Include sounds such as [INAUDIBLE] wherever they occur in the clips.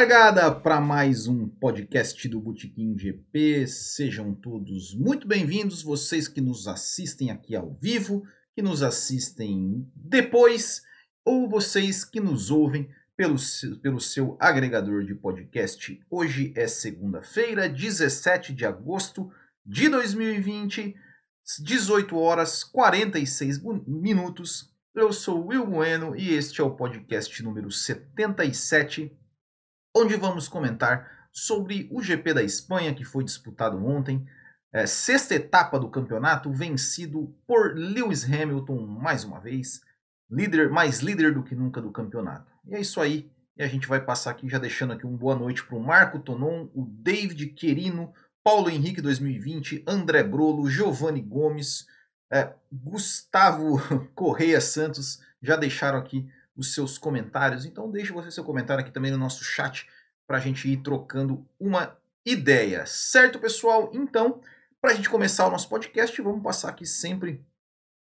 Largada para mais um podcast do Botequim GP. Sejam todos muito bem-vindos, vocês que nos assistem aqui ao vivo, que nos assistem depois, ou vocês que nos ouvem pelo, pelo seu agregador de podcast. Hoje é segunda-feira, 17 de agosto de 2020, 18 horas 46 minutos. Eu sou Will Bueno e este é o podcast número 77 onde vamos comentar sobre o GP da Espanha que foi disputado ontem, é, sexta etapa do campeonato, vencido por Lewis Hamilton mais uma vez, líder mais líder do que nunca do campeonato. E é isso aí. E a gente vai passar aqui já deixando aqui um boa noite para o Marco Tonon, o David Querino, Paulo Henrique 2020, André Brolo, Giovanni Gomes, é, Gustavo [LAUGHS] Correia Santos já deixaram aqui os seus comentários. Então deixe você seu comentário aqui também no nosso chat para a gente ir trocando uma ideia. Certo, pessoal? Então, para a gente começar o nosso podcast, vamos passar aqui sempre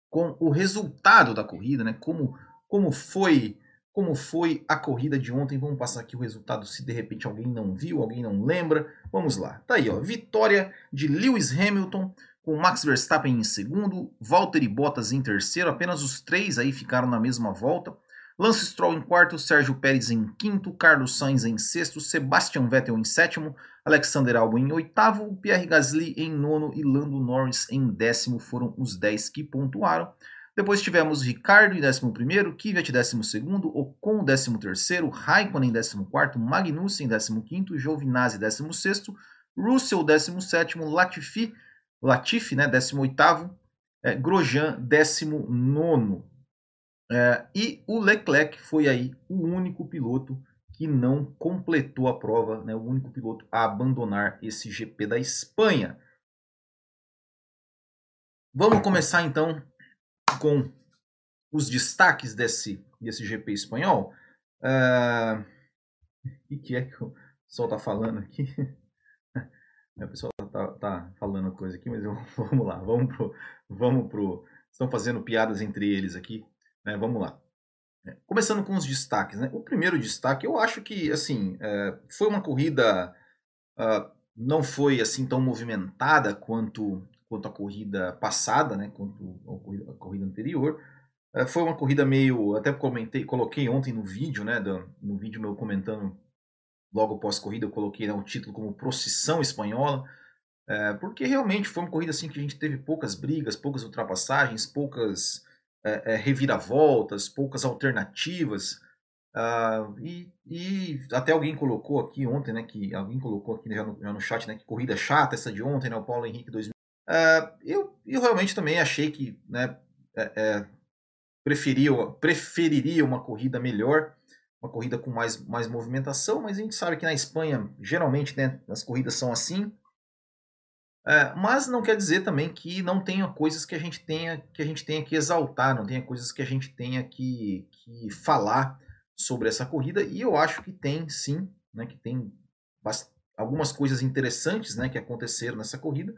com o resultado da corrida, né? Como, como foi como foi a corrida de ontem. Vamos passar aqui o resultado se de repente alguém não viu, alguém não lembra. Vamos lá. Tá aí, ó. Vitória de Lewis Hamilton com Max Verstappen em segundo, Valtteri Bottas em terceiro. Apenas os três aí ficaram na mesma volta. Lance Stroll em quarto, Sérgio Pérez em quinto, Carlos Sainz em sexto, Sebastian Vettel em sétimo, Alexander Albon em oitavo, Pierre Gasly em nono e Lando Norris em décimo foram os dez que pontuaram. Depois tivemos Ricardo em décimo primeiro, Kvyat décimo segundo, Ocon décimo terceiro, Raikkonen décimo quarto, Magnussen décimo quinto, Giovinazzi décimo sexto, Russell décimo sétimo, Latifi, Latifi né, décimo oitavo, é, Grosjean décimo nono. É, e o Leclerc foi aí o único piloto que não completou a prova, né, o único piloto a abandonar esse GP da Espanha. Vamos começar então com os destaques desse, desse GP espanhol. Uh, o que é que o pessoal está falando aqui? [LAUGHS] o pessoal está tá falando coisa aqui, mas eu, [LAUGHS] vamos lá, vamos pro, vamos pro. Estão fazendo piadas entre eles aqui. Né? Vamos lá. É, começando com os destaques. Né? O primeiro destaque, eu acho que assim é, foi uma corrida uh, não foi assim tão movimentada quanto, quanto a corrida passada, né? quanto a corrida, a corrida anterior. Uh, foi uma corrida meio, até comentei, coloquei ontem no vídeo, né, no vídeo meu comentando logo após corrida, eu coloquei né, o título como Procissão Espanhola, é, porque realmente foi uma corrida assim que a gente teve poucas brigas, poucas ultrapassagens, poucas é, é, reviravoltas, poucas alternativas. Uh, e, e, até alguém colocou aqui ontem, né, que alguém colocou aqui já no, já no chat, né, que corrida chata essa de ontem, né, o Paulo Henrique 2000. Uh, ah, eu, eu realmente também achei que, né, é, é, preferiria uma corrida melhor, uma corrida com mais, mais movimentação, mas a gente sabe que na Espanha, geralmente, né, as corridas são assim, é, mas não quer dizer também que não tenha coisas que a gente tenha que a gente tenha que exaltar, não tenha coisas que a gente tenha que, que falar sobre essa corrida. E eu acho que tem sim, né, que tem algumas coisas interessantes né, que aconteceram nessa corrida.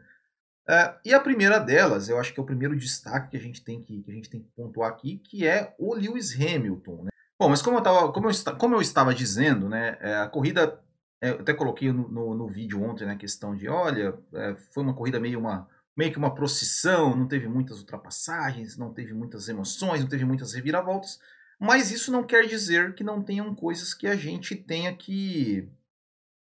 É, e a primeira delas, eu acho que é o primeiro destaque que a gente tem que, que, a gente tem que pontuar aqui, que é o Lewis Hamilton. Né? Bom, mas como eu, tava, como, eu, como eu estava dizendo, né, é, a corrida eu até coloquei no, no, no, vídeo ontem, né, a questão de, olha, é, foi uma corrida meio, uma, meio que uma procissão, não teve muitas ultrapassagens, não teve muitas emoções, não teve muitas reviravoltas, mas isso não quer dizer que não tenham coisas que a gente tenha que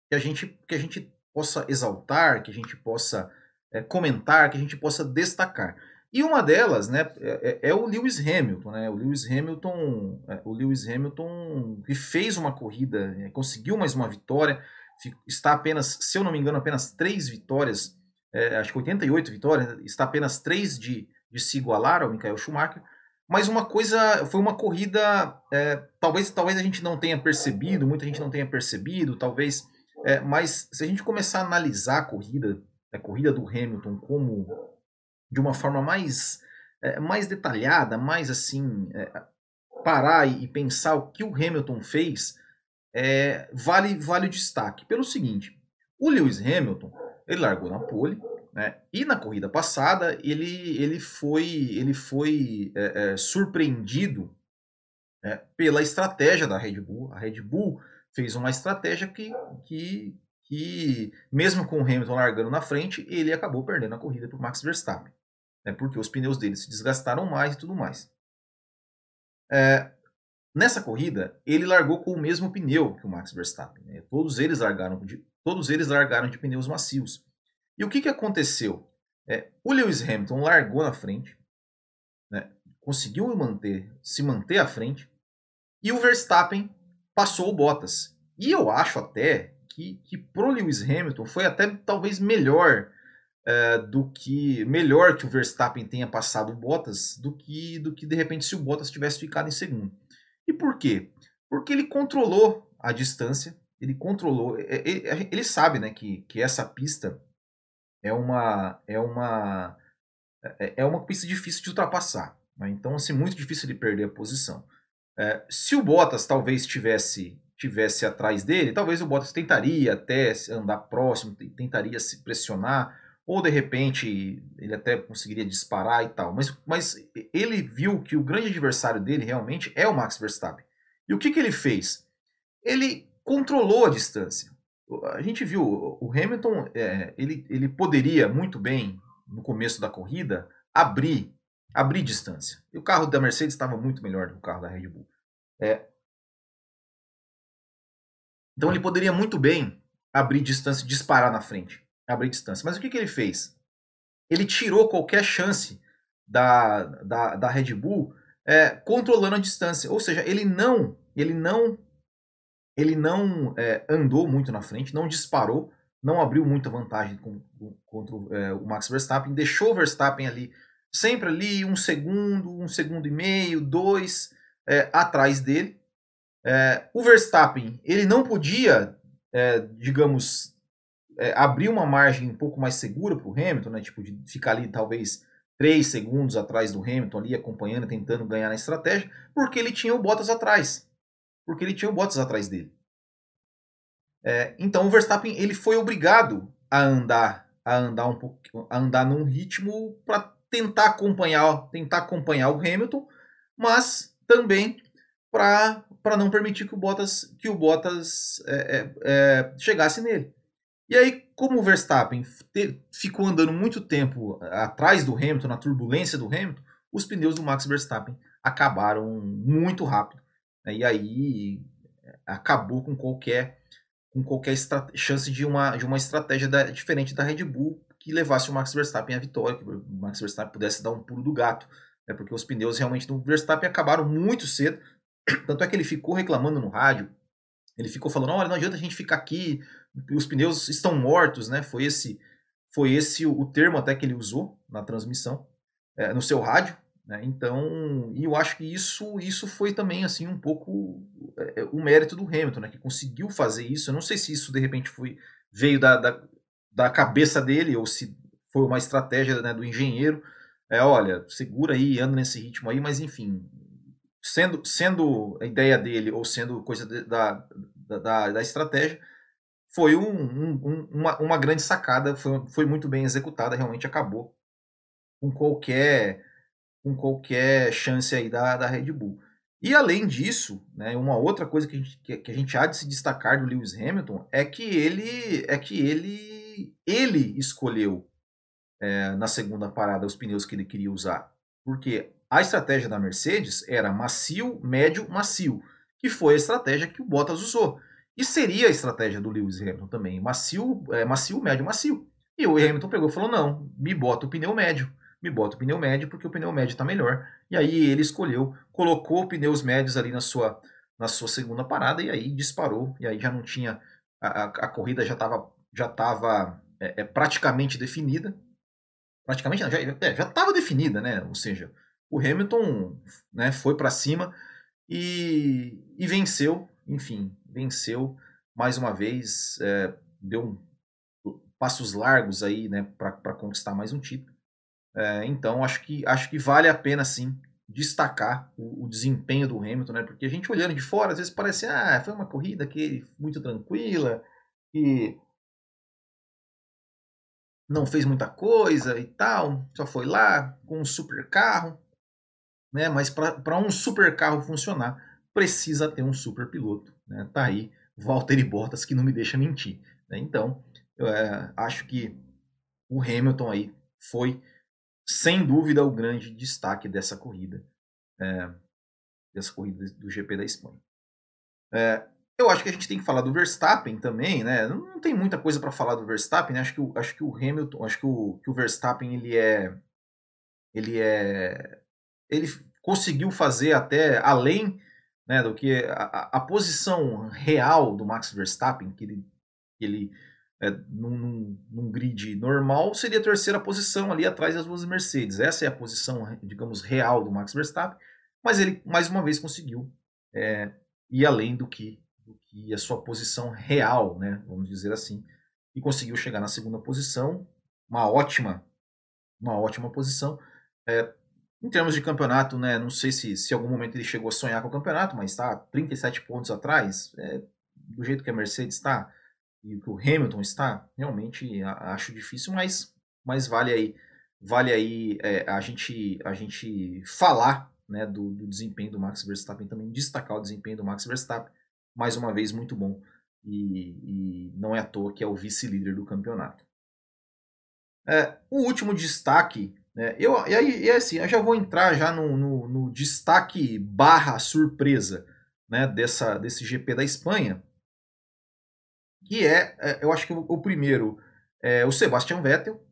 que a gente que a gente possa exaltar, que a gente possa é, comentar, que a gente possa destacar. E uma delas, né, é, é, é, o Lewis Hamilton, né? O Lewis Hamilton, é, o Lewis Hamilton que fez uma corrida, né, conseguiu mais uma vitória, está apenas, se eu não me engano, apenas três vitórias, é, acho que 88 vitórias, está apenas três de, de se igualar ao Michael Schumacher. Mas uma coisa, foi uma corrida, é, talvez, talvez a gente não tenha percebido, muita gente não tenha percebido, talvez, é, mas se a gente começar a analisar a corrida, a corrida do Hamilton como de uma forma mais, é, mais detalhada, mais assim, é, parar e, pensar o que o Hamilton fez, é, vale, vale o destaque. Pelo seguinte, o Lewis Hamilton, ele largou na pole, né, e na corrida passada ele, ele foi, ele foi surpreendido é, pela estratégia da Red Bull. A Red Bull fez uma estratégia que, que, que, mesmo com o Hamilton largando na frente, ele acabou perdendo a corrida para o Max Verstappen. Né, porque os pneus dele se desgastaram mais e tudo mais. É, nessa corrida, ele largou com o mesmo pneu que o Max Verstappen. Né? Todos, eles largaram de, todos eles largaram de pneus macios. E o que, que aconteceu? É, o Lewis Hamilton largou na frente, né, conseguiu manter, se manter à frente, e o Verstappen passou o Bottas. E eu acho até que, que pro Lewis Hamilton foi até talvez melhor é, do que melhor que o Verstappen tenha passado o Bottas do que do que de repente se o Bottas tivesse ficado em segundo. E por quê? Porque ele controlou a distância, ele controlou, ele, ele sabe, né, que, que essa pista é uma é uma é, é uma pista difícil de ultrapassar. Né? Então, assim, muito difícil de perder a posição. É, se o Bottas talvez tivesse tivesse atrás dele, talvez o Bottas tentaria até andar próximo, tentaria se pressionar, ou de repente ele até conseguiria disparar e tal. Mas, mas ele viu que o grande adversário dele realmente é o Max Verstappen. E o que, que ele fez? Ele controlou a distância a gente viu, o Hamilton, é, ele, ele poderia muito bem, no começo da corrida, abrir, abrir distância. E o carro da Mercedes estava muito melhor do que o carro da Red Bull. É, então ele poderia muito bem abrir distância, disparar na frente, abrir distância. Mas o que, que ele fez? Ele tirou qualquer chance da, da, da Red Bull é, controlando a distância. Ou seja, ele não, ele não ele não é, andou muito na frente, não disparou, não abriu muita vantagem com, com, contra o, é, o Max Verstappen, deixou o Verstappen ali, sempre ali, um segundo, um segundo e meio, dois, é, atrás dele. É, o Verstappen, ele não podia, é, digamos, é, abrir uma margem um pouco mais segura para o Hamilton, né, tipo, de ficar ali talvez três segundos atrás do Hamilton, ali acompanhando, tentando ganhar na estratégia, porque ele tinha o Bottas atrás porque ele tinha o Bottas atrás dele. É, então o Verstappen ele foi obrigado a andar, a andar um pouco, a andar num ritmo para tentar acompanhar, tentar acompanhar o Hamilton, mas também para para não permitir que o Bottas que o Bottas é, é, é, chegasse nele. E aí, como o Verstappen ficou andando muito tempo atrás do Hamilton, na turbulência do Hamilton, os pneus do Max Verstappen acabaram muito rápido. Né? E aí acabou com qualquer, com qualquer chance de uma, de uma estratégia da, diferente da Red Bull que levasse o Max Verstappen à vitória, que o Max Verstappen pudesse dar um pulo do gato. Né? Porque os pneus realmente do Verstappen acabaram muito cedo. Tanto é que ele ficou reclamando no rádio. Ele ficou falando: olha, não adianta a gente ficar aqui, os pneus estão mortos, né? Foi esse, foi esse o, termo até que ele usou na transmissão, é, no seu rádio. Né? Então, e eu acho que isso, isso foi também assim um pouco é, o mérito do Hamilton, né? que conseguiu fazer isso. Eu não sei se isso de repente foi veio da, da, da cabeça dele ou se foi uma estratégia né, do engenheiro. É, olha, segura aí, anda nesse ritmo aí, mas enfim, sendo, sendo a ideia dele ou sendo coisa de, da, da, da estratégia, foi um, um, uma, uma grande sacada, foi, foi muito bem executada, realmente acabou com qualquer com qualquer chance aí da, da Red Bull. E além disso, né, uma outra coisa que a, gente, que a gente há de se destacar do Lewis Hamilton é que ele é que ele ele escolheu é, na segunda parada os pneus que ele queria usar, porque a estratégia da Mercedes era macio, médio, macio, que foi a estratégia que o Bottas usou. E seria a estratégia do Lewis Hamilton também, macio, é, macio, médio, macio. E o Hamilton pegou e falou: não, me bota o pneu médio me bota o pneu médio porque o pneu médio está melhor. E aí ele escolheu, colocou pneus médios ali na sua, na sua segunda parada e aí disparou. E aí já não tinha. A, a, a corrida já estava já tava, é, é, praticamente definida. Praticamente não, já é, estava definida, né? Ou seja, o Hamilton né, foi para cima e, e venceu, enfim, venceu mais uma vez, é, deu um, passos largos aí né, para conquistar mais um título. É, então acho que acho que vale a pena sim destacar o, o, desempenho do Hamilton, né? Porque a gente olhando de fora, às vezes parece, ah, foi uma corrida que muito tranquila, que não fez muita coisa e tal, só foi lá com um super carro, né? Mas para um super carro funcionar, precisa ter um super piloto, né? Tá aí Valtteri Bottas que não me deixa mentir. Né? Então, eu, é, acho que o Hamilton aí foi, sem dúvida, o grande destaque dessa corrida, é, dessa corrida do GP da Espanha. É, eu acho que a gente tem que falar do Verstappen também, né? Não tem muita coisa para falar do Verstappen, né? Acho que o, acho que o Hamilton, acho que o, que o Verstappen ele é ele é ele conseguiu fazer até além né, do que a, a posição real do Max Verstappen, que ele, que ele é, num, num, grid normal, seria a terceira posição ali atrás das duas Mercedes. Essa é a posição, digamos, real do Max Verstappen, mas ele mais uma vez conseguiu é, ir além do que, do que a sua posição real, né, vamos dizer assim, e conseguiu chegar na segunda posição, uma ótima, uma ótima posição. É, em termos de campeonato, né, não sei se, se em algum momento ele chegou a sonhar com o campeonato, mas está 37 pontos atrás, é, do jeito que a Mercedes está, e que o Hamilton está, realmente acho difícil, mas, mas vale aí, vale aí é, a, gente, a gente falar né, do, do, desempenho do Max Verstappen, também destacar o desempenho do Max Verstappen, mais uma vez muito bom, e, e não é à toa que é o vice-líder do campeonato. É, o último destaque, né, eu, e aí, e assim, eu já vou entrar já no, no, no destaque barra surpresa né, dessa, desse GP da Espanha, que é, é, eu acho que o, o primeiro é o Sebastian Vettel,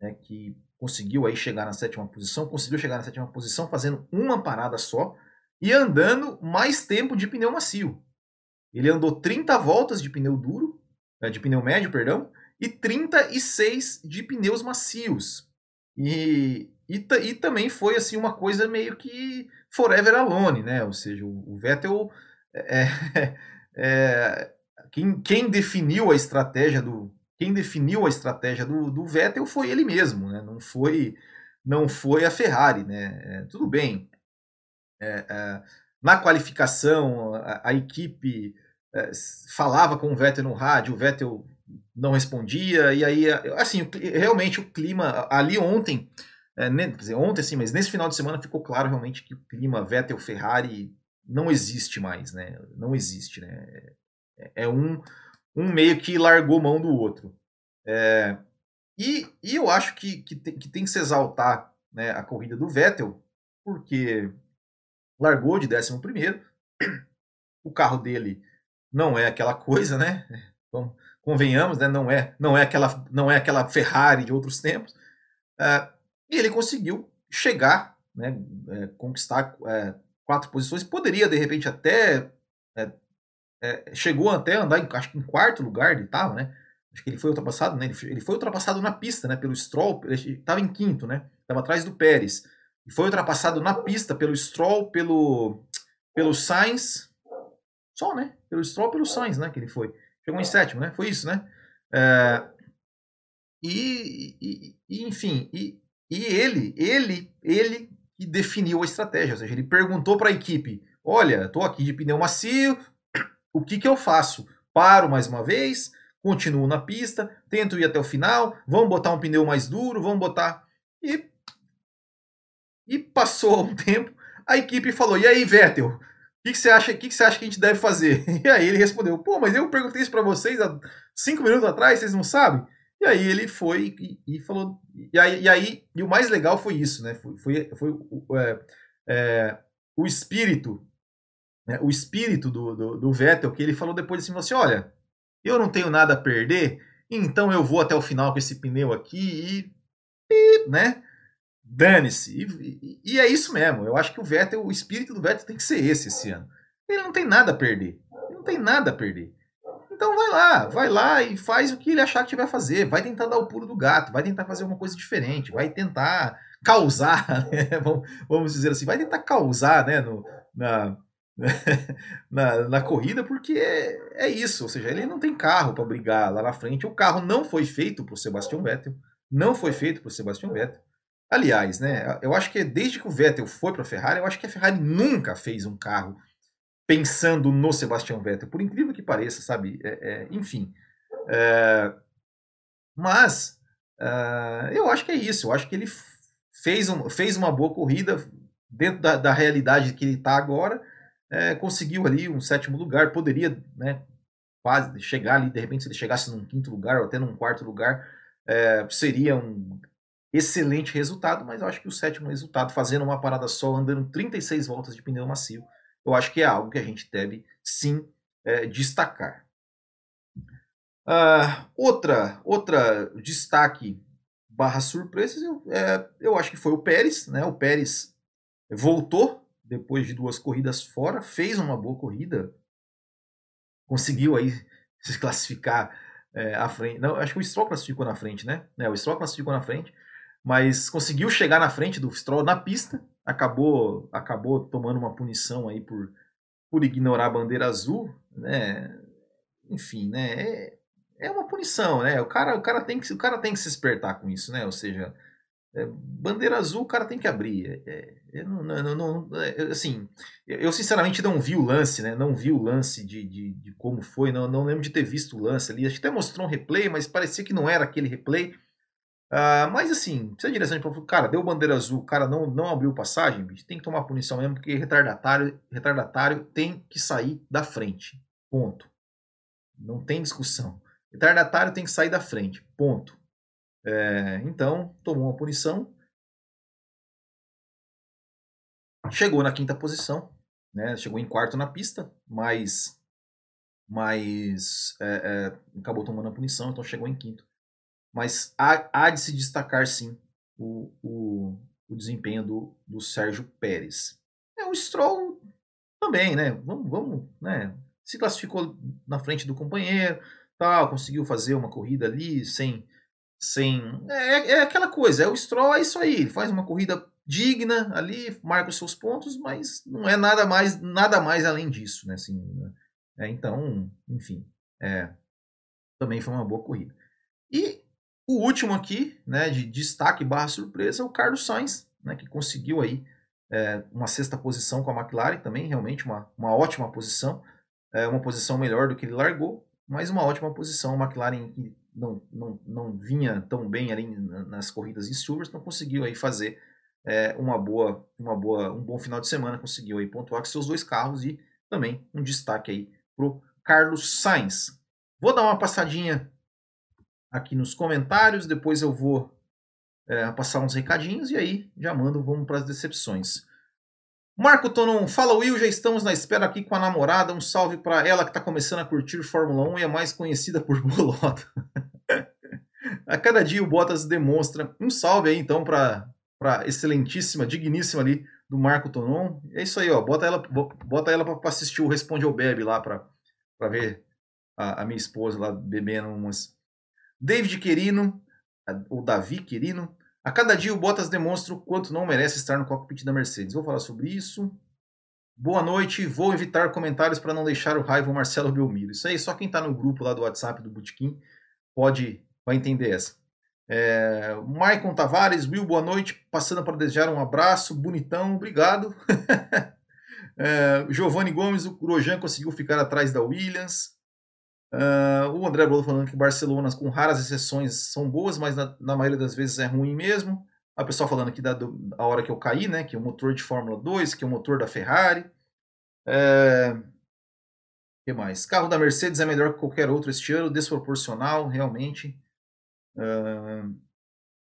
né, que conseguiu aí chegar na sétima posição, conseguiu chegar na sétima posição fazendo uma parada só e andando mais tempo de pneu macio. Ele andou 30 voltas de pneu duro, é, de pneu médio, perdão, e 36 de pneus macios. E, e, e, também foi assim uma coisa meio que forever alone, né? Ou seja, o, o Vettel é, é, quem, quem definiu a estratégia do quem definiu a estratégia do, do Vettel foi ele mesmo, né? não foi não foi a Ferrari, né? É, tudo bem. É, é, na qualificação, a, a equipe é, falava com o Vettel no rádio, o Vettel não respondia, e aí, assim, realmente o clima ali ontem, é, dizer, ontem sim, mas nesse final de semana ficou claro realmente que o clima Vettel-Ferrari não existe mais, né? Não existe, né? É um, um meio que largou mão do outro. É, e, e eu acho que, que, tem, que tem que se exaltar né, a corrida do Vettel, porque largou de 11 o carro dele não é aquela coisa, né? [LAUGHS] Então, convenhamos, né? Não é, não é aquela, não é aquela Ferrari de outros tempos. É, e ele conseguiu chegar, né? É, conquistar é, quatro posições. Poderia de repente até é, é, chegou até a andar em, acho em quarto lugar ele estava, né? Acho que ele foi ultrapassado, né? Ele foi ultrapassado na pista, né? Pelo Stroll, ele estava em quinto, né? Estava atrás do Pérez. E foi ultrapassado na pista pelo Stroll, pelo, pelo Sainz. Só, né? Pelo Stroll, pelo Sainz, né? Que ele foi. Chegou em sétimo, né? Foi isso, né? É, e, e, e, enfim, e, e ele, ele, ele que definiu a estratégia. Ou seja, ele perguntou para a equipe: olha, estou aqui de pneu macio, o que, que eu faço? Paro mais uma vez, continuo na pista, tento ir até o final, vamos botar um pneu mais duro, vamos botar. E, e passou [LAUGHS] um tempo, a equipe falou: e aí, Vettel? O que, que, você acha, que, que você acha que a gente deve fazer? [LAUGHS] E aí ele respondeu: pô, mas eu perguntei isso para vocês há cinco minutos atrás, vocês não sabem? E aí ele foi e, e falou. E aí, e aí, e o mais legal foi isso, né? Foi, foi, foi é, é, o espírito né, o espírito do, do, do, Vettel, que ele falou depois assim, assim, olha, eu não tenho nada a perder, então eu vou até o final com esse pneu aqui e, e né, dane-se. E, e, é isso mesmo, eu acho que o Vettel, o espírito do Vettel tem que ser esse esse ano. Ele não tem nada a perder, ele não tem nada a perder. Então vai lá, vai lá e faz o que ele achar que vai fazer, vai tentar dar o pulo do gato, vai tentar fazer uma coisa diferente, vai tentar causar, [LAUGHS] né? vamos dizer assim, vai tentar causar né, no, na, [LAUGHS] na, na corrida, porque é, é, isso, ou seja, ele não tem carro para brigar lá na frente. O carro não foi feito para o Sebastian Vettel, não foi feito para o Sebastian Vettel. Aliás, né, eu acho que desde que o Vettel foi para a Ferrari, eu acho que a Ferrari nunca fez um carro pensando no Sebastian Vettel, por incrível que pareça, sabe? É, é, enfim. É, mas uh, eu acho que é isso, eu acho que ele fez, um, fez uma boa corrida dentro da, da realidade que ele está agora é, conseguiu ali um sétimo lugar, poderia, né, quase chegar ali, de repente, se ele chegasse num quinto lugar ou até num quarto lugar, é, seria um excelente resultado, mas eu acho que o sétimo resultado, fazendo uma parada só, andando 36 voltas de pneu macio, eu acho que é algo que a gente deve sim é, destacar. Uh, outra, outra destaque barra surpresas, eu, é, eu acho que foi o Pérez, né? O Pérez voltou depois de duas corridas fora, fez uma boa corrida, conseguiu aí [LAUGHS] se classificar é, à frente. Não, acho que o Stroll classificou na frente, né? É, o Stroll classificou na frente, mas conseguiu chegar na frente do Stroll na pista, acabou acabou tomando uma punição aí por, por ignorar a bandeira azul, né? Enfim, né? É, é uma punição, né? O cara, o cara tem que o cara tem que se espertar com isso, né? Ou seja, é, bandeira azul o cara tem que abrir. É, é, não, não, não, é, assim, eu sinceramente não vi o lance, né? Não vi o lance de, de, de, como foi, não, não lembro de ter visto o lance ali. Acho que até mostrou um replay, mas parecia que não era aquele replay. Uh, mas assim, se a direção de cara, deu bandeira azul, o cara não, não abriu passagem, bicho, tem que tomar punição mesmo, porque retardatário, retardatário tem que sair da frente. Ponto. Não tem discussão. Retardatário tem que sair da frente. Ponto. É, então, tomou uma punição. Chegou na quinta posição. Né? Chegou em quarto na pista, mas, mas é, é, acabou tomando a punição, então chegou em quinto. Mas há, há de se destacar, sim, o, o, o desempenho do, do Sérgio Pérez. É, o Stroll também, né? Vamos, vamos, né? Se classificou na frente do companheiro, tal, conseguiu fazer uma corrida ali sem. sem é, é aquela coisa, é o Stroll, é isso aí, ele faz uma corrida digna ali, marca os seus pontos, mas não é nada mais, nada mais além disso, né? Assim, né? É, então, enfim, é, também foi uma boa corrida. E o último aqui, né, de destaque barra surpresa, é o Carlos Sainz, né, que conseguiu aí é, uma sexta posição com a McLaren também, realmente uma, uma ótima posição, é, uma posição melhor do que ele largou, mas uma ótima posição. A McLaren que não, não, não vinha tão bem ali nas corridas em Silverstone conseguiu aí fazer é, uma boa, uma boa, um bom final de semana, conseguiu aí pontuar com seus dois carros e também um destaque aí pro Carlos Sainz. Vou dar uma passadinha aqui nos comentários, depois eu vou é, passar uns recadinhos e aí já mando, vamos para as decepções. Marco Tonon, fala Will, já estamos na espera aqui com a namorada. Um salve para ela que está começando a curtir Fórmula 1 e é mais conhecida por [LAUGHS] Bolota. a cada dia o Bottas demonstra. Um salve aí então para para excelentíssima, digníssima ali do Marco Tonon. É isso aí, ó. Bota ela, bota ela para assistir o Responde ou Bebe lá para ver a, a, minha esposa lá bebendo umas. David Querino, ou Davi Querino, a cada dia o Bottas demonstra o quanto não merece estar no cockpit da Mercedes. Vou falar sobre isso. Boa noite. Vou evitar comentários para não deixar o raiva o Marcelo Belmiro. Isso aí, só quem está no grupo lá do WhatsApp do Botequim pode vai entender essa. É, Maicon Tavares, Will, boa noite. Passando para desejar um abraço, bonitão, obrigado. [LAUGHS] é, Giovanni Gomes, o Grosjean conseguiu ficar atrás da Williams. Uh, o André Bolo falando que Barcelona, com raras exceções, são boas, mas na, na maioria das vezes é ruim mesmo. A pessoa falando aqui da, da hora que eu caí, né? Que é o motor de Fórmula 2, que é o motor da Ferrari. É... que mais? Carro da Mercedes é melhor que qualquer outro este ano, desproporcional, realmente. Uh...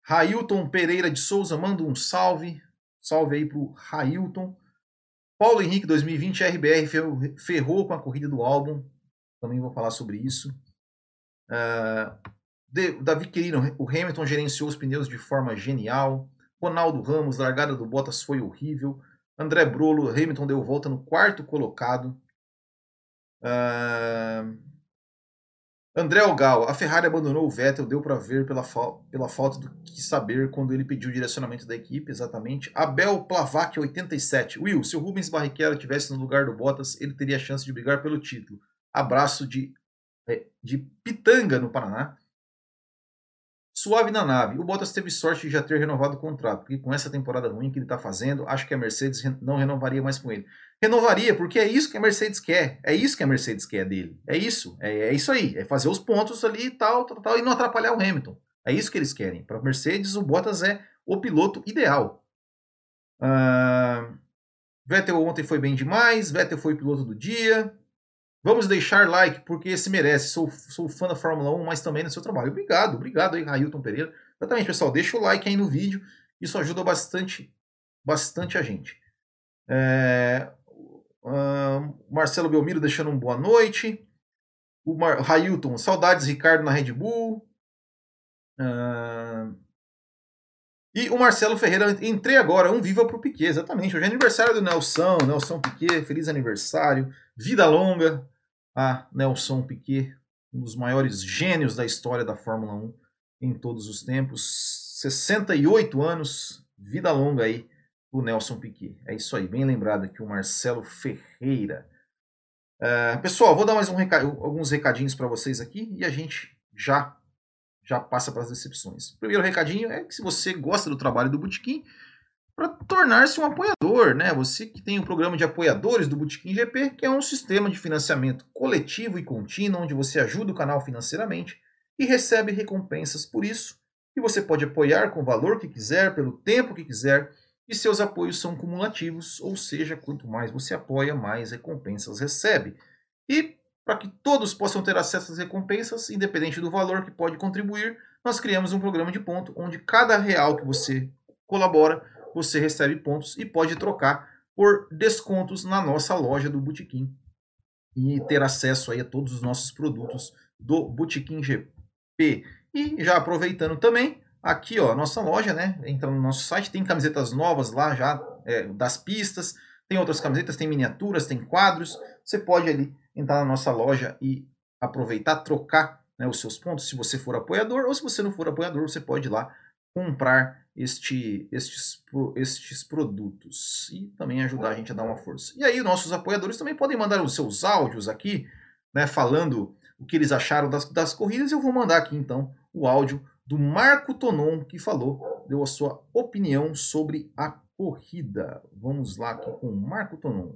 Railton Pereira de Souza manda um salve. Salve aí pro Railton. Paulo Henrique 2020 RBR ferrou com a corrida do álbum também vou falar sobre isso. Uh, Davi Quirino, o Hamilton gerenciou os pneus de forma genial. Ronaldo Ramos, largada do Bottas foi horrível. André Brolo, Hamilton deu volta no quarto colocado. Uh, André Algal, a Ferrari abandonou o Vettel, deu para ver pela, fa pela falta do que saber quando ele pediu o direcionamento da equipe, exatamente. Abel Plavac, 87. Will, se o Rubens Barrichello tivesse no lugar do Bottas, ele teria chance de brigar pelo título. Abraço de, é, de Pitanga, no Paraná. Suave na nave. O Bottas teve sorte de já ter renovado o contrato, porque com essa temporada ruim que ele está fazendo, acho que a Mercedes não renovaria mais com ele. Renovaria, porque é isso que a Mercedes quer. É isso que a Mercedes quer dele. É isso. É, é isso aí. É fazer os pontos ali e tal, tal, tal, e não atrapalhar o Hamilton. É isso que eles querem. Para a Mercedes, o Bottas é o piloto ideal. Uh, Vettel ontem foi bem demais. Vettel foi piloto do dia. Vamos deixar like, porque se merece. Sou, sou fã da Fórmula 1, mas também no seu trabalho. Obrigado, obrigado aí, Railton Pereira. Exatamente, pessoal. Deixa o like aí no vídeo. Isso ajuda bastante, bastante a gente. É, uh, Marcelo Belmiro deixando um boa noite. O Railton, saudades Ricardo na Red Bull. Uh, e o Marcelo Ferreira, entrei agora, um viva pro Piquet, exatamente. Hoje é aniversário do Nelson, Nelson Piquet, feliz aniversário, vida longa a Nelson Piquet, um dos maiores gênios da história da Fórmula 1 em todos os tempos. 68 anos, vida longa aí o Nelson Piquet. É isso aí, bem lembrado aqui o Marcelo Ferreira. Uh, pessoal, vou dar mais um alguns recadinhos para vocês aqui e a gente já já passa para as decepções. O primeiro recadinho é que se você gosta do trabalho do Botequim, para tornar-se um apoiador, né? Você que tem o um programa de apoiadores do Botequim GP, que é um sistema de financiamento coletivo e contínuo, onde você ajuda o canal financeiramente e recebe recompensas por isso. E você pode apoiar com o valor que quiser, pelo tempo que quiser, e seus apoios são cumulativos, ou seja, quanto mais você apoia, mais recompensas recebe. E para que todos possam ter acesso às recompensas, independente do valor que pode contribuir, nós criamos um programa de ponto onde cada real que você colabora, você recebe pontos e pode trocar por descontos na nossa loja do Botequim e ter acesso aí a todos os nossos produtos do Botequim GP. E já aproveitando também, aqui ó, nossa loja, né? Entra no nosso site, tem camisetas novas lá já é, das pistas, tem outras camisetas, tem miniaturas, tem quadros. Você pode ali entrar na nossa loja e aproveitar, trocar né, os seus pontos, se você for apoiador, ou se você não for apoiador, você pode ir lá comprar este, estes, estes produtos e também ajudar a gente a dar uma força. E aí, nossos apoiadores também podem mandar os seus áudios aqui, né, falando o que eles acharam das, das corridas. Eu vou mandar aqui então o áudio do Marco Tonon, que falou, deu a sua opinião sobre a corrida. Vamos lá aqui com o Marco Tonon.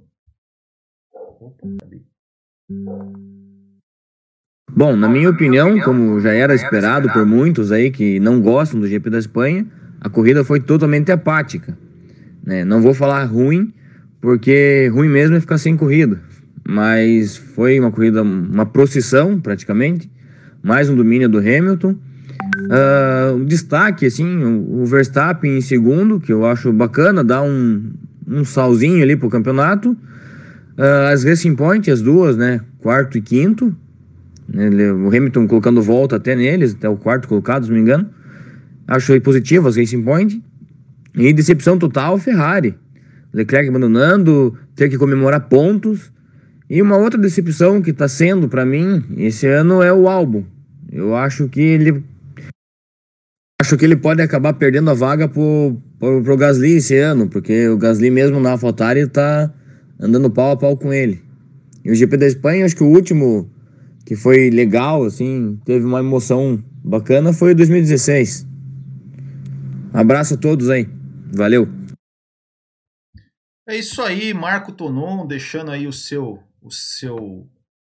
Opa, cadê? Bom, na minha opinião, como já era esperado por muitos aí que não gostam do GP da Espanha, a corrida foi totalmente apática. Né? Não vou falar ruim, porque ruim mesmo é ficar sem corrida. Mas foi uma corrida, uma procissão praticamente, mais um domínio do Hamilton. Uh, um destaque, assim, o Verstappen em segundo, que eu acho bacana, dá um, um salzinho ali pro campeonato. Uh, as Racing Point, as duas, né? Quarto e quinto. O Hamilton colocando volta até neles, até o quarto colocado, se não me engano. Acho positivo as Racing Point. E decepção total, Ferrari. Leclerc abandonando, ter que comemorar pontos. E uma outra decepção que está sendo para mim esse ano é o álbum. Eu acho que ele acho que ele pode acabar perdendo a vaga pro, pro, pro Gasly esse ano, porque o Gasly mesmo na AlphaTauri está andando pau a pau com ele. E o GP da Espanha, acho que o último que foi legal, assim, teve uma emoção bacana, foi o 2016. Abraço a todos aí. Valeu. É isso aí, Marco Tonon, deixando aí o seu, o seu,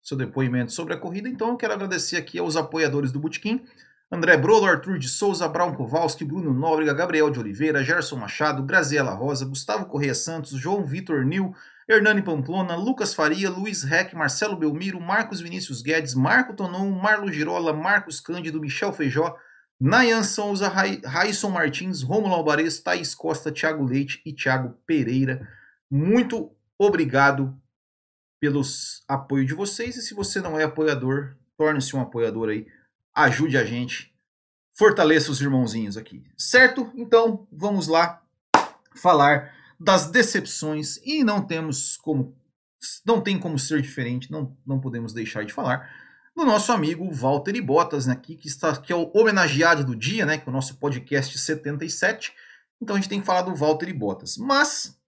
seu depoimento sobre a corrida. Então, eu quero agradecer aqui aos apoiadores do Butiquim. André Brolo, Arthur de Souza, Brown Kowalski, Bruno Nóbrega, Gabriel de Oliveira, Gerson Machado, Graziela Rosa, Gustavo Correia Santos, João Vitor Nil, Hernani Pamplona, Lucas Faria, Luiz Reck, Marcelo Belmiro, Marcos Vinícius Guedes, Marco Tonon, Marlo Girola, Marcos Cândido, Michel Feijó, Nayan Souza, Raísson Martins, Romulo Alvarez, Thaís Costa, Thiago Leite e Thiago Pereira. Muito obrigado pelos apoio de vocês. E se você não é apoiador, torne-se um apoiador aí. Ajude a gente. Fortaleça os irmãozinhos aqui. Certo? Então, vamos lá falar das decepções e não temos como não tem como ser diferente, não, não podemos deixar de falar do nosso amigo Walter Bottas, né, que, que, está, que é o homenageado do dia, né, é o nosso podcast 77. Então a gente tem que falar do Walter Bottas. Mas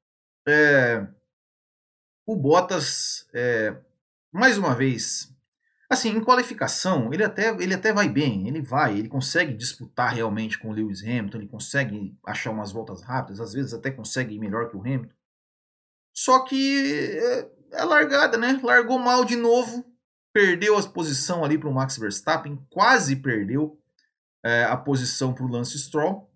é, o Bottas, é, mais uma vez, Assim, em qualificação, ele até, ele até vai bem, ele vai, ele consegue disputar realmente com o Lewis Hamilton, ele consegue achar umas voltas rápidas, às vezes até consegue ir melhor que o Hamilton. Só que é, é largada, né? Largou mal de novo, perdeu a posição ali para o Max Verstappen, quase perdeu é, a posição para o Lance Stroll.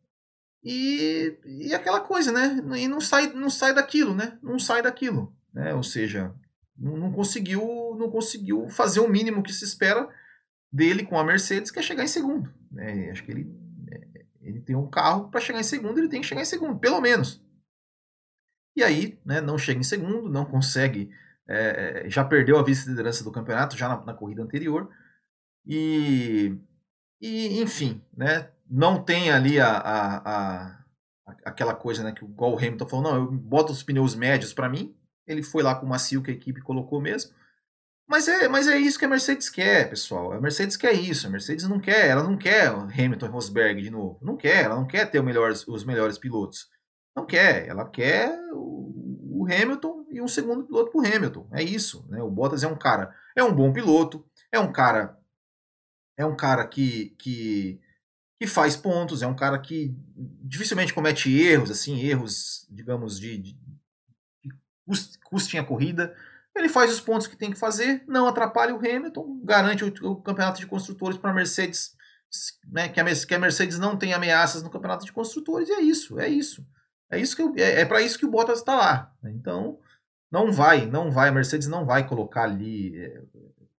E, e aquela coisa, né? E não sai, não sai daquilo, né? Não sai daquilo. Né? Ou seja, não, conseguiu, não conseguiu fazer o mínimo que se espera dele com a Mercedes, que é chegar em segundo. Né? Acho que ele, é, ele tem um carro para chegar em segundo, ele tem que chegar em segundo, pelo menos. E aí, né, não chega em segundo, não consegue, é, já perdeu a vice-liderança do campeonato já na, na, corrida anterior. E, e enfim, né, não tem ali a, a, a aquela coisa né, que o Hamilton falou, não, eu boto os pneus médios para mim. Ele foi lá com o macio que a equipe colocou mesmo. Mas é, mas é isso que a Mercedes quer, pessoal. A Mercedes quer isso. A Mercedes não quer, ela não quer Hamilton e Rosberg de novo. Não quer, ela não quer ter melhores, os melhores pilotos. Não quer, ela quer o, o Hamilton e um segundo piloto para Hamilton. É isso, né? O Bottas é um cara, é um bom piloto, é um cara, é um cara que, que, que faz pontos, é um cara que dificilmente comete erros, assim, erros, digamos, de custem a corrida ele faz os pontos que tem que fazer, não atrapalha o Hamilton, garante o, o campeonato de construtores para a Mercedes, né, que, a, que a Mercedes não tem ameaças no campeonato de construtores, e é isso, é isso. É isso que é, é para isso que o Bottas está lá. Então, não vai, não vai, a Mercedes não vai colocar ali é,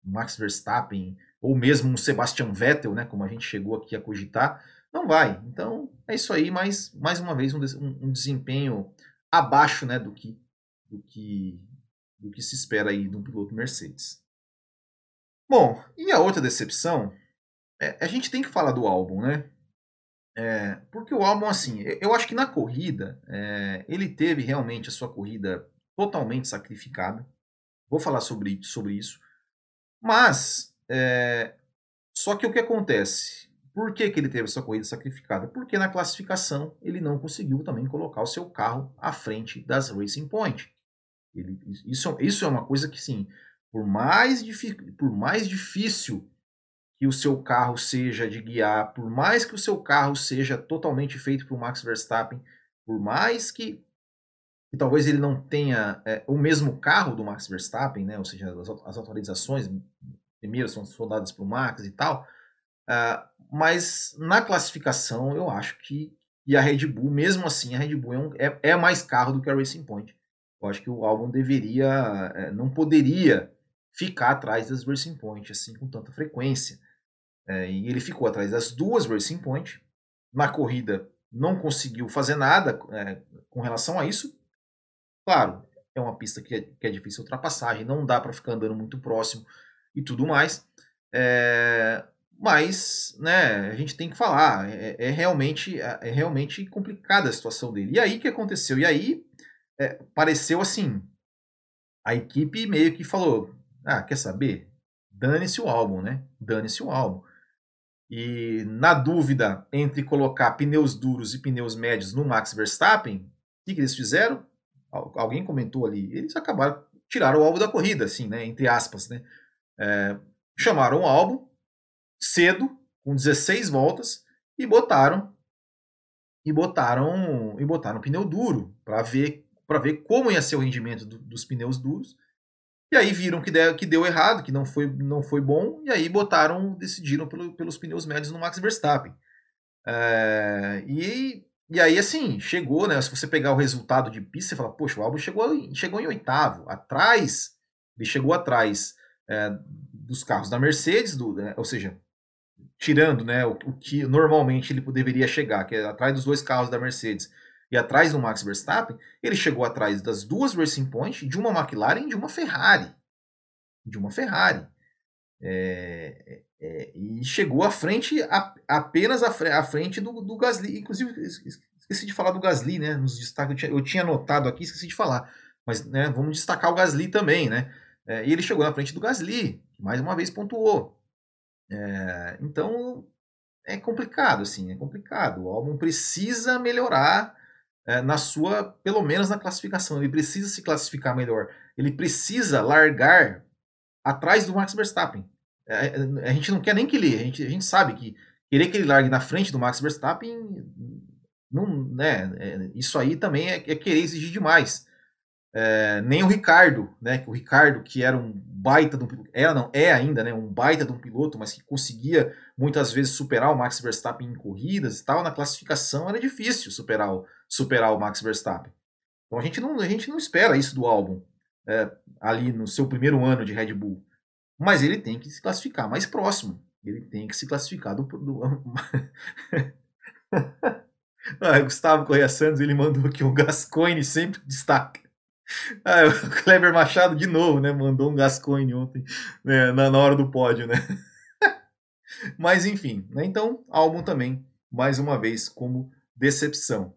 Max Verstappen ou mesmo um Sebastian Vettel, né, como a gente chegou aqui a cogitar, não vai. Então, é isso aí, mas mais uma vez um, um desempenho abaixo, né, do que do que do que se espera aí de um piloto Mercedes. Bom, e a outra decepção, é, a gente tem que falar do álbum, né? É, porque o álbum, assim, eu acho que na corrida, é, ele teve realmente a sua corrida totalmente sacrificada. Vou falar sobre, sobre isso. Mas, é, só que o que acontece? Por que, que ele teve essa corrida sacrificada? Porque na classificação ele não conseguiu também colocar o seu carro à frente das Racing Point. Ele, isso, isso é uma coisa que, sim, por mais, por mais difícil que o seu carro seja de guiar, por mais que o seu carro seja totalmente feito por Max Verstappen, por mais que, que talvez ele não tenha é, o mesmo carro do Max Verstappen, né? ou seja, as, as atualizações primeiro são, são dadas para o Max e tal, uh, mas na classificação eu acho que e a Red Bull, mesmo assim, a Red Bull é, um, é, é mais carro do que a Racing Point. Eu acho que o álbum deveria, é, não poderia ficar atrás das Racing Point assim com tanta frequência. É, e ele ficou atrás das duas Racing Point. Na corrida não conseguiu fazer nada é, com relação a isso. Claro, é uma pista que é, que é difícil ultrapassagem, não dá para ficar andando muito próximo e tudo mais. É, mas né, a gente tem que falar, é, é, realmente, é realmente complicada a situação dele. E aí o que aconteceu? E aí é, pareceu assim. A equipe meio que falou: ah, quer saber? Dane-se o álbum, né? Dane-se o álbum. E na dúvida entre colocar pneus duros e pneus médios no Max Verstappen, o que, eles fizeram? Alguém comentou ali. Eles acabaram, tiraram o álbum da corrida, assim, né? Entre aspas, né? É, chamaram o álbum cedo, com 16 voltas, e botaram e botaram e botaram pneu duro para ver para ver como ia ser o rendimento do, dos pneus duros. E aí viram que, que deu errado, que não foi, não foi bom, e aí botaram, decidiram pelo, pelos pneus médios no Max Verstappen. É, e, e aí, assim, chegou, né? Se você pegar o resultado de pista, você fala, poxa, o álbum chegou, chegou em oitavo, atrás, ele chegou atrás é, dos carros da Mercedes, do, né, ou seja, tirando né, o, o, que normalmente ele deveria chegar, que é atrás dos dois carros da Mercedes e atrás do Max Verstappen, ele chegou atrás das duas Racing Point, de uma McLaren e de uma Ferrari. De uma Ferrari. É, é, e chegou à frente, a, apenas à, frente do, do Gasly. Inclusive, esqueci de falar do Gasly, né? Nos destaques, eu tinha, eu tinha anotado aqui, esqueci de falar. Mas né, vamos destacar o Gasly também, né? É, e ele chegou na frente do Gasly, que mais uma vez pontuou. É, então é complicado, assim, é complicado. O álbum precisa melhorar é, na sua, pelo menos na classificação. Ele precisa se classificar melhor. Ele precisa largar atrás do Max Verstappen. É, é, a gente não quer nem que ele, a gente, a gente sabe que querer que ele largue na frente do Max Verstappen, não, né, é, isso aí também é, é querer exigir demais. É, nem o Ricardo, né? O Ricardo, que era um baita de um era não, é ainda, né? Um baita de um piloto, mas que conseguia muitas vezes superar o Max Verstappen em corridas e tal, na classificação era difícil superar o, superar o Max Verstappen. Então a gente não, a gente não espera isso do álbum. é, ali no seu primeiro ano de Red Bull. Mas ele tem que se classificar mais próximo. Ele tem que se classificar do. do... [LAUGHS] ah, Gustavo Correia Santos ele mandou aqui o Gascoigne sempre destaca. Ah, o Kleber Machado de novo, né? Mandou um Gascoigne ontem, né? na, na hora do pódio, né? [LAUGHS] Mas enfim, né? então, álbum também, mais uma vez, como decepção.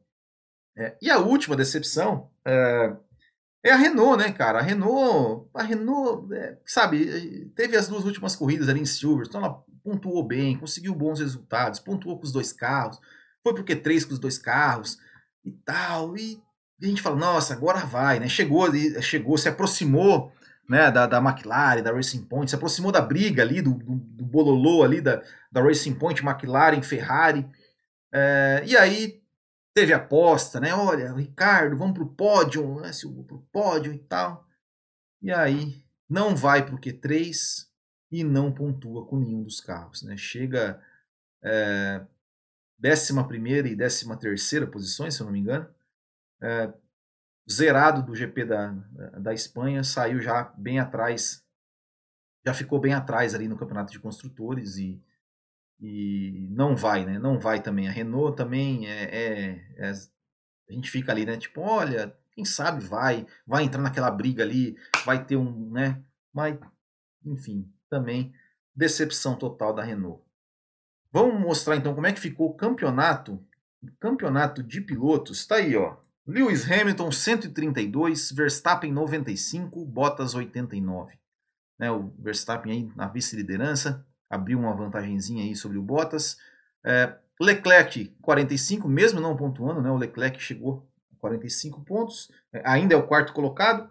É, e a última decepção é, é, a Renault, né, cara? A Renault, a Renault, é, sabe, teve as duas últimas corridas ali em Silverstone, ela pontuou bem, conseguiu bons resultados, pontuou com os dois carros, foi pro Q3 com os dois carros e tal, e a gente fala, nossa, agora vai, né? Chegou, chegou, se aproximou né, da, da McLaren, da Racing Point, se aproximou da briga ali, do, do, do bololô ali da, da Racing Point, McLaren, Ferrari. É, e aí teve aposta, né? Olha, Ricardo, vamos pro pódio, né? Se pro pódio e tal. E aí não vai pro Q3 e não pontua com nenhum dos carros, né? Chega é, 11 primeira e 13 terceira posições, se eu não me engano é, zerado do GP da, da Espanha, saiu já bem atrás, já ficou bem atrás ali no campeonato de construtores e, e não vai, né? Não vai também. A Renault também é, é, é, a gente fica ali, né? Tipo, olha, quem sabe vai, vai entrar naquela briga ali, vai ter um, né? Mas, enfim, também decepção total da Renault. Vamos mostrar então como é que ficou o campeonato, campeonato de pilotos. Está aí, ó. Lewis Hamilton 132, Verstappen 95, Bottas 89. Né, o Verstappen aí na vice-liderança, abriu uma vantagenzinha aí sobre o Bottas. É, Leclerc 45, mesmo não pontuando, né, o Leclerc chegou a 45 pontos, é, ainda é o quarto colocado.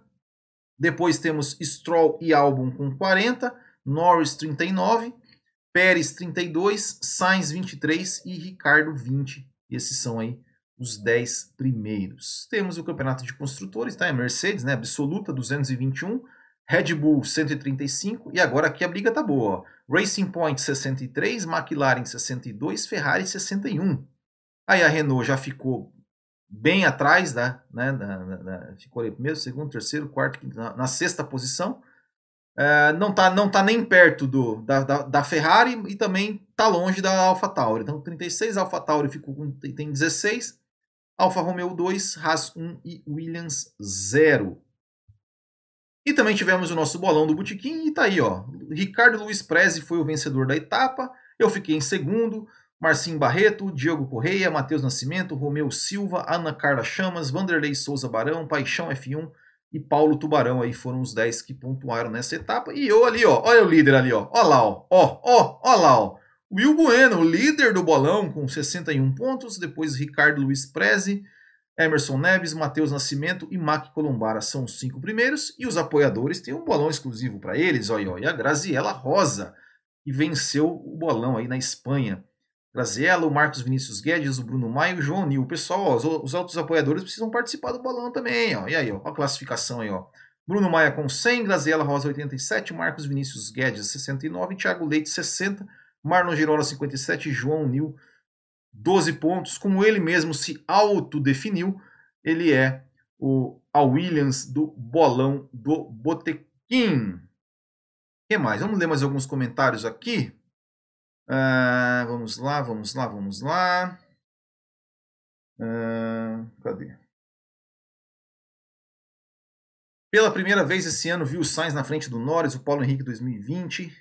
Depois temos Stroll e Albon com 40, Norris 39, Pérez 32, Sainz 23 e Ricardo 20. Esses são aí os 10 primeiros. Temos o campeonato de construtores, tá? É Mercedes, né? Absoluta 221, Red Bull 135 e agora aqui a briga tá boa. Racing Point 63, McLaren 62, Ferrari 61. Aí a Renault já ficou bem atrás da, né, da, da, da ficou ali primeiro, segundo, terceiro, quarto, quinto, na, na sexta posição. Uh, não está não tá nem perto do, da, da, da, Ferrari e também está longe da AlphaTauri. Então 36, AlphaTauri ficou com, tem 16, Alfa Romeo 2, Haas 1 e Williams 0. E também tivemos o nosso bolão do Botequim e tá aí, ó. Ricardo Luiz Prezi foi o vencedor da etapa. Eu fiquei em segundo. Marcinho Barreto, Diogo Correia, Matheus Nascimento, Romeu Silva, Ana Carla Chamas, Vanderlei Souza Barão, Paixão F1 e Paulo Tubarão aí foram os 10 que pontuaram nessa etapa. E eu ali, ó, olha o líder ali, ó. Ó lá, ó. Ó, ó, ó lá, ó. Will Bueno, líder do bolão, com 61 pontos. Depois Ricardo Luiz Prezi, Emerson Neves, Matheus Nascimento e Mac Colombara são os cinco primeiros. E os apoiadores têm um bolão exclusivo para eles. Olha, olha, a Graziela Rosa, que venceu o bolão aí na Espanha. Graziela, o Marcos Vinícius Guedes, o Bruno Maio e o João Nil. Pessoal, ó, os, os outros apoiadores precisam participar do bolão também. Ó. E aí, ó, a classificação aí, ó. Bruno Maia com 100, Graziela Rosa 87, Marcos Vinícius Guedes 69, Thiago Leite 60, Marlon Girola 57, João Nil 12 pontos. Como ele mesmo se autodefiniu, ele é o a Williams do bolão do Botequim. O que mais? Vamos ler mais alguns comentários aqui. Uh, vamos lá, vamos lá, vamos lá. Uh, cadê? Pela primeira vez esse ano viu o Sainz na frente do Norris, o Paulo Henrique 2020.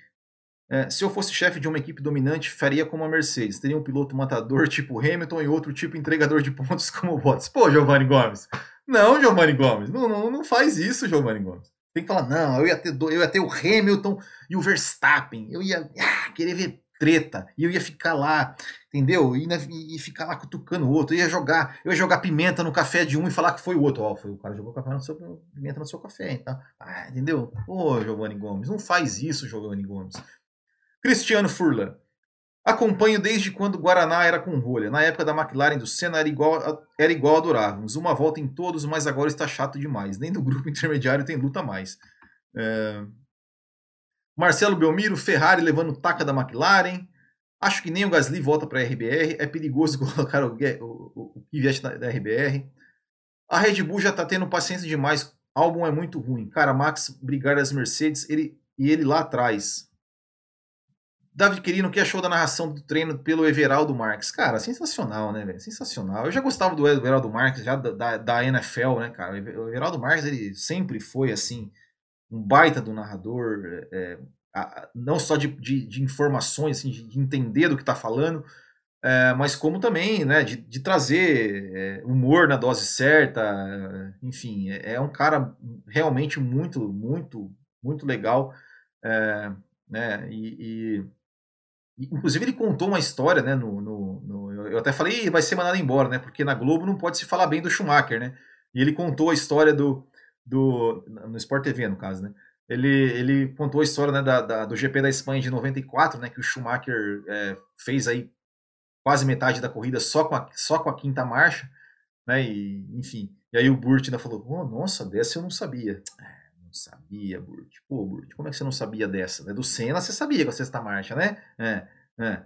É, se eu fosse chefe de uma equipe dominante, faria como a Mercedes. Teria um piloto matador tipo Hamilton e outro tipo entregador de pontos [LAUGHS] como o Bottas. Pô, Giovanni Gomes. Não, Giovanni Gomes. Não, não, não faz isso, Giovanni Gomes. Tem que falar, não, eu ia ter, eu ia ter o Hamilton e o Verstappen. Eu ia ah, querer ver treta. E eu ia ficar lá, entendeu? E ia, ficar lá cutucando o outro. Eu ia jogar, eu ia jogar pimenta no café de um e falar que foi o outro. Ó, oh, foi o cara jogou no seu, pimenta no seu café, então. Ah, entendeu? Pô, Giovanni Gomes, não faz isso, Giovanni Gomes. Cristiano Furlan. Acompanho desde quando o Guaraná era com rolha. Na época da McLaren do Senna era igual, a, era igual adorávamos. Uma volta em todos, mas agora está chato demais. Nem do grupo [LAUGHS] intermediário tem luta mais. É... Marcelo Belmiro, Ferrari levando taca da McLaren. Acho que nem o Gasly volta para a RBR. É perigoso [LAUGHS] colocar o, o, o, o Kvyat da, da RBR. A Red Bull já está tendo paciência demais álbum é muito ruim. Cara, Max brigar das Mercedes, ele e ele lá atrás. David Quirino, o que achou da narração do treino pelo Everaldo Marques? Cara, sensacional, né, velho? Sensacional. Eu já gostava do Everaldo Marques, já da, da, NFL, né, cara? O Everaldo Marques, ele sempre foi, assim, um baita do narrador, é, a, não só de, de, de informações, assim, de, de, entender do que tá falando, é, mas como também, né, de, de trazer é, humor na dose certa, enfim, é, é, um cara realmente muito, muito, muito legal, é, né, e, e Inclusive, ele contou uma história, né? No, no, no, eu até falei, vai ser mandado embora, né? Porque na Globo não pode se falar bem do Schumacher, né? E ele contou a história do. do no Sport TV, no caso, né? Ele, ele contou a história né, da, da, do GP da Espanha de 94, né? Que o Schumacher é, fez aí quase metade da corrida só com a, só com a quinta marcha, né? E, enfim. E aí o Burt ainda falou: oh, nossa, dessa eu não sabia. É, não sabia, Burt. Pô, Burt, como é que você não sabia dessa? Né? Do Senna você sabia com a sexta marcha, né? É, é.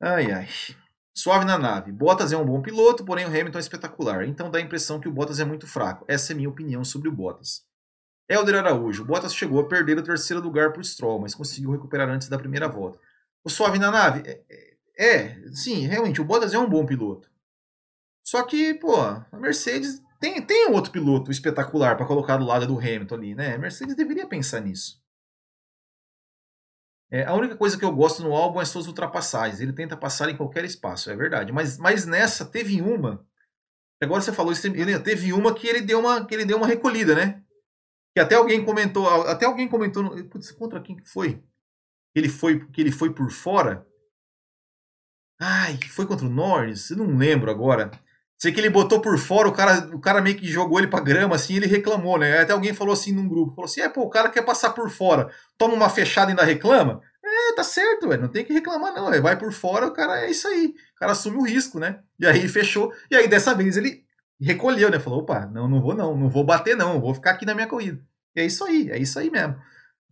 Ai, ai. Suave na nave. Bottas é um bom piloto, porém o Hamilton é espetacular. Então dá a impressão que o Bottas é muito fraco. Essa é minha opinião sobre o Bottas. Helder Araújo. O Bottas chegou a perder o terceiro lugar para o Stroll, mas conseguiu recuperar antes da primeira volta. O Suave na nave. É, é, é, sim, realmente, o Bottas é um bom piloto. Só que, pô, a Mercedes tem, tem um outro piloto espetacular para colocar do lado do Hamilton ali, né? A Mercedes deveria pensar nisso. É, a única coisa que eu gosto no álbum é suas ultrapassagens. Ele tenta passar em qualquer espaço, é verdade. Mas, mas nessa teve uma. Agora você falou isso, teve uma que ele deu uma que ele deu uma recolhida, né? Que até alguém comentou, até alguém comentou, putz, contra quem que foi? Ele foi que ele foi por fora. Ai, foi contra o Norris? Não lembro agora. Sei que ele botou por fora, o cara, o cara meio que jogou ele pra grama, assim, ele reclamou, né? Até alguém falou assim num grupo, falou assim, é, pô, o cara quer passar por fora, toma uma fechada e ainda reclama? É, tá certo, velho, não tem que reclamar não, véio. vai por fora, o cara, é isso aí, o cara assume o risco, né? E aí fechou, e aí dessa vez ele recolheu, né? Falou, opa, não, não vou não, não vou bater não, vou ficar aqui na minha corrida. E é isso aí, é isso aí mesmo.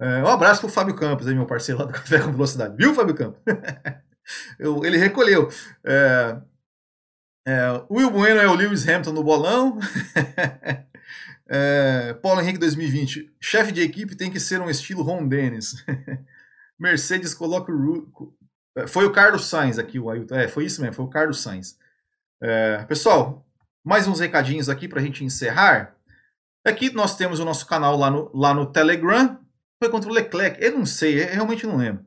É, um abraço pro Fábio Campos, aí, meu parceiro lá do [LAUGHS] Café com Velocidade, viu, Fábio Campos? [LAUGHS] Ele recolheu. É, é, Will Bueno é o Lewis Hamilton no bolão. [LAUGHS] é, Paulo Henrique 2020. Chefe de equipe tem que ser um estilo Ron Dennis. [LAUGHS] Mercedes coloca o. É, foi o Carlos Sainz aqui, o Ailton. É, foi isso mesmo, foi o Carlos Sainz. É, pessoal, mais uns recadinhos aqui para a gente encerrar. Aqui nós temos o nosso canal lá no, lá no Telegram. Foi contra o Leclerc. Eu não sei, eu realmente não lembro.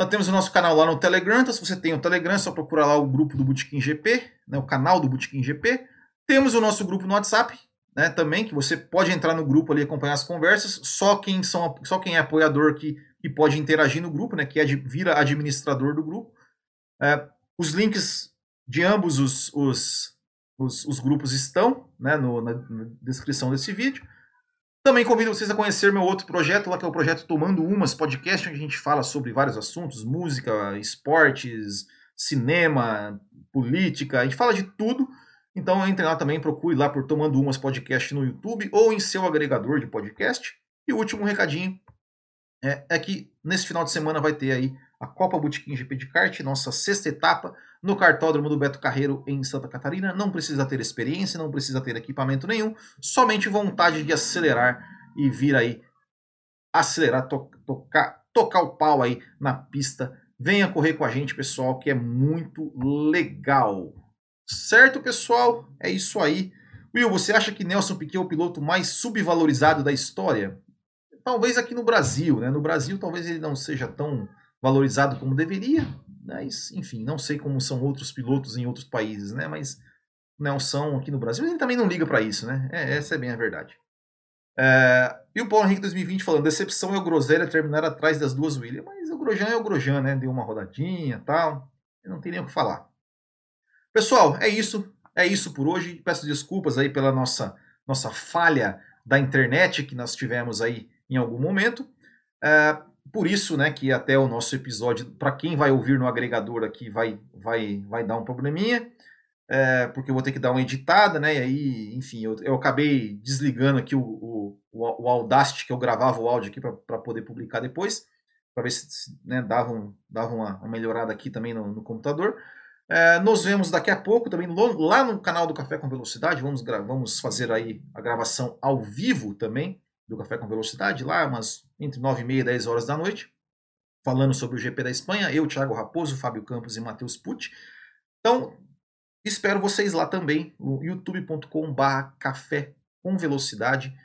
Nós temos o nosso canal lá no Telegram, então se você tem o Telegram, é só procurar lá o grupo do Botequim GP, né, o canal do Botequim GP. Temos o nosso grupo no WhatsApp, né, também, que você pode entrar no grupo ali e acompanhar as conversas. Só quem, são, só quem é apoiador que, que pode interagir no grupo, né, que vira administrador do grupo. É, os links de ambos os, os, os, os grupos estão né, no, na, na descrição desse vídeo. Também convido vocês a conhecer meu outro projeto, lá que é o projeto Tomando Umas Podcast, onde a gente fala sobre vários assuntos, música, esportes, cinema, política, a gente fala de tudo. Então entre lá também, procure lá por Tomando Umas Podcast no YouTube ou em seu agregador de podcast. E o último recadinho é, é que nesse final de semana vai ter aí a Copa Botequim GP de kart, nossa sexta etapa, no cartódromo do Beto Carreiro em Santa Catarina. Não precisa ter experiência, não precisa ter equipamento nenhum, somente vontade de acelerar e vir aí acelerar, to tocar, tocar o pau aí na pista. Venha correr com a gente, pessoal, que é muito legal. Certo, pessoal? É isso aí. Will, você acha que Nelson Piquet é o piloto mais subvalorizado da história? Talvez aqui no Brasil, né? No Brasil talvez ele não seja tão valorizado como deveria, mas enfim, não sei como são outros pilotos em outros países, né? Mas Nelson aqui no Brasil, ele também não liga para isso, né? É, essa é bem a verdade. É, e o Paulo Henrique 2020 falando, decepção é o Groselha terminar atrás das duas Williams, mas Grosjean é o Grosjean, né? Deu uma rodadinha tal, não tem nem o que falar. Pessoal, é isso, é isso por hoje. Peço desculpas aí pela nossa nossa falha da internet que nós tivemos aí em algum momento. É, por isso, né, que até o nosso episódio, para quem vai ouvir no agregador aqui, vai, vai, vai dar um probleminha, é, porque eu vou ter que dar uma editada, né, e aí, enfim, eu, eu acabei desligando aqui o, o, o Audacity, que eu gravava o áudio aqui para poder publicar depois, para ver se né, dava, um, dava uma, uma, melhorada aqui também no, no computador. É, nos vemos daqui a pouco também lá no canal do Café com Velocidade. Vamos, vamos fazer aí a gravação ao vivo também do Café com Velocidade, lá umas entre 9 e meia e 10 horas da noite, falando sobre o GP da Espanha. Eu, Thiago Raposo, Fábio Campos e Matheus Pucci. Então, espero vocês lá também, no youtube.com.br Café com Velocidade.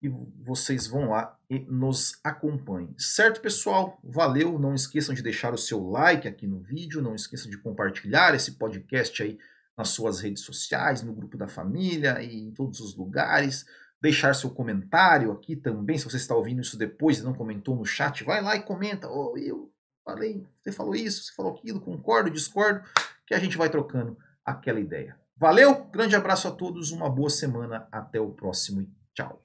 E vocês vão lá e nos acompanhem. Certo, pessoal? Valeu. Não esqueçam de deixar o seu like aqui no vídeo. Não esqueçam de compartilhar esse podcast aí nas suas redes sociais, no grupo da família e em todos os lugares. Deixar seu comentário aqui também. Se você está ouvindo isso depois e não comentou no chat, vai lá e comenta. Oh, eu falei, você falou isso, você falou aquilo, concordo, discordo, que a gente vai trocando aquela ideia. Valeu, grande abraço a todos, uma boa semana, até o próximo Tchau.